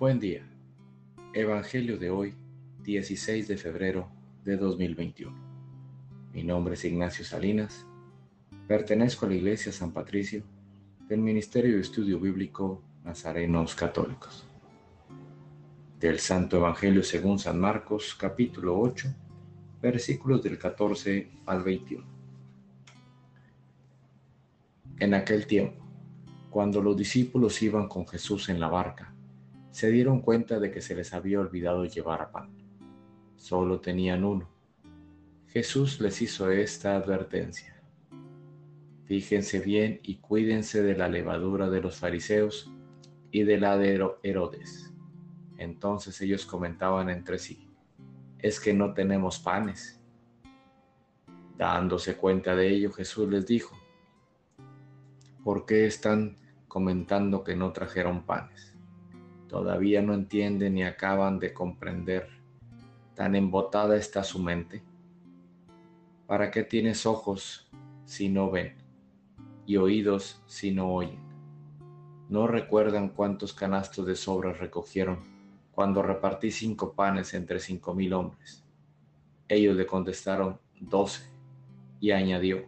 Buen día. Evangelio de hoy, 16 de febrero de 2021. Mi nombre es Ignacio Salinas. Pertenezco a la Iglesia San Patricio del Ministerio de Estudio Bíblico Nazarenos Católicos. Del Santo Evangelio según San Marcos, capítulo 8, versículos del 14 al 21. En aquel tiempo, cuando los discípulos iban con Jesús en la barca, se dieron cuenta de que se les había olvidado llevar pan. Solo tenían uno. Jesús les hizo esta advertencia. Fíjense bien y cuídense de la levadura de los fariseos y de la de Herodes. Entonces ellos comentaban entre sí, es que no tenemos panes. Dándose cuenta de ello, Jesús les dijo, ¿por qué están comentando que no trajeron panes? Todavía no entienden ni acaban de comprender. Tan embotada está su mente. ¿Para qué tienes ojos si no ven y oídos si no oyen? ¿No recuerdan cuántos canastos de sobras recogieron cuando repartí cinco panes entre cinco mil hombres? Ellos le contestaron doce y añadió,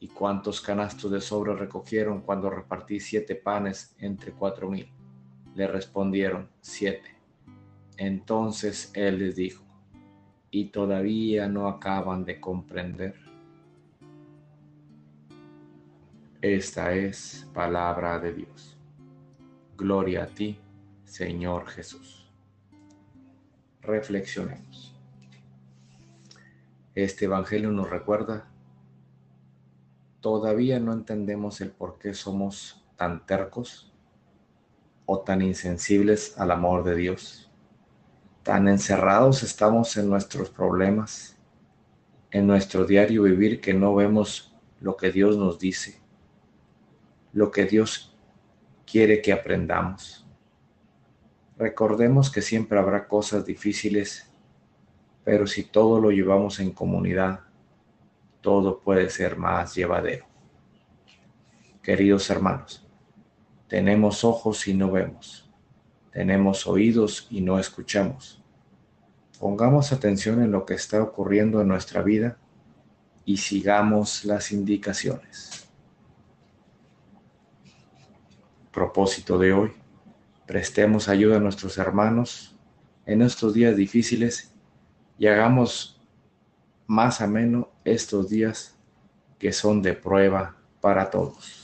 ¿y cuántos canastos de sobras recogieron cuando repartí siete panes entre cuatro mil? Le respondieron, siete. Entonces él les dijo, ¿y todavía no acaban de comprender? Esta es palabra de Dios. Gloria a ti, Señor Jesús. Reflexionemos. Este Evangelio nos recuerda, todavía no entendemos el por qué somos tan tercos o tan insensibles al amor de Dios. Tan encerrados estamos en nuestros problemas, en nuestro diario vivir que no vemos lo que Dios nos dice, lo que Dios quiere que aprendamos. Recordemos que siempre habrá cosas difíciles, pero si todo lo llevamos en comunidad, todo puede ser más llevadero. Queridos hermanos, tenemos ojos y no vemos. Tenemos oídos y no escuchamos. Pongamos atención en lo que está ocurriendo en nuestra vida y sigamos las indicaciones. Propósito de hoy. Prestemos ayuda a nuestros hermanos en estos días difíciles y hagamos más ameno estos días que son de prueba para todos.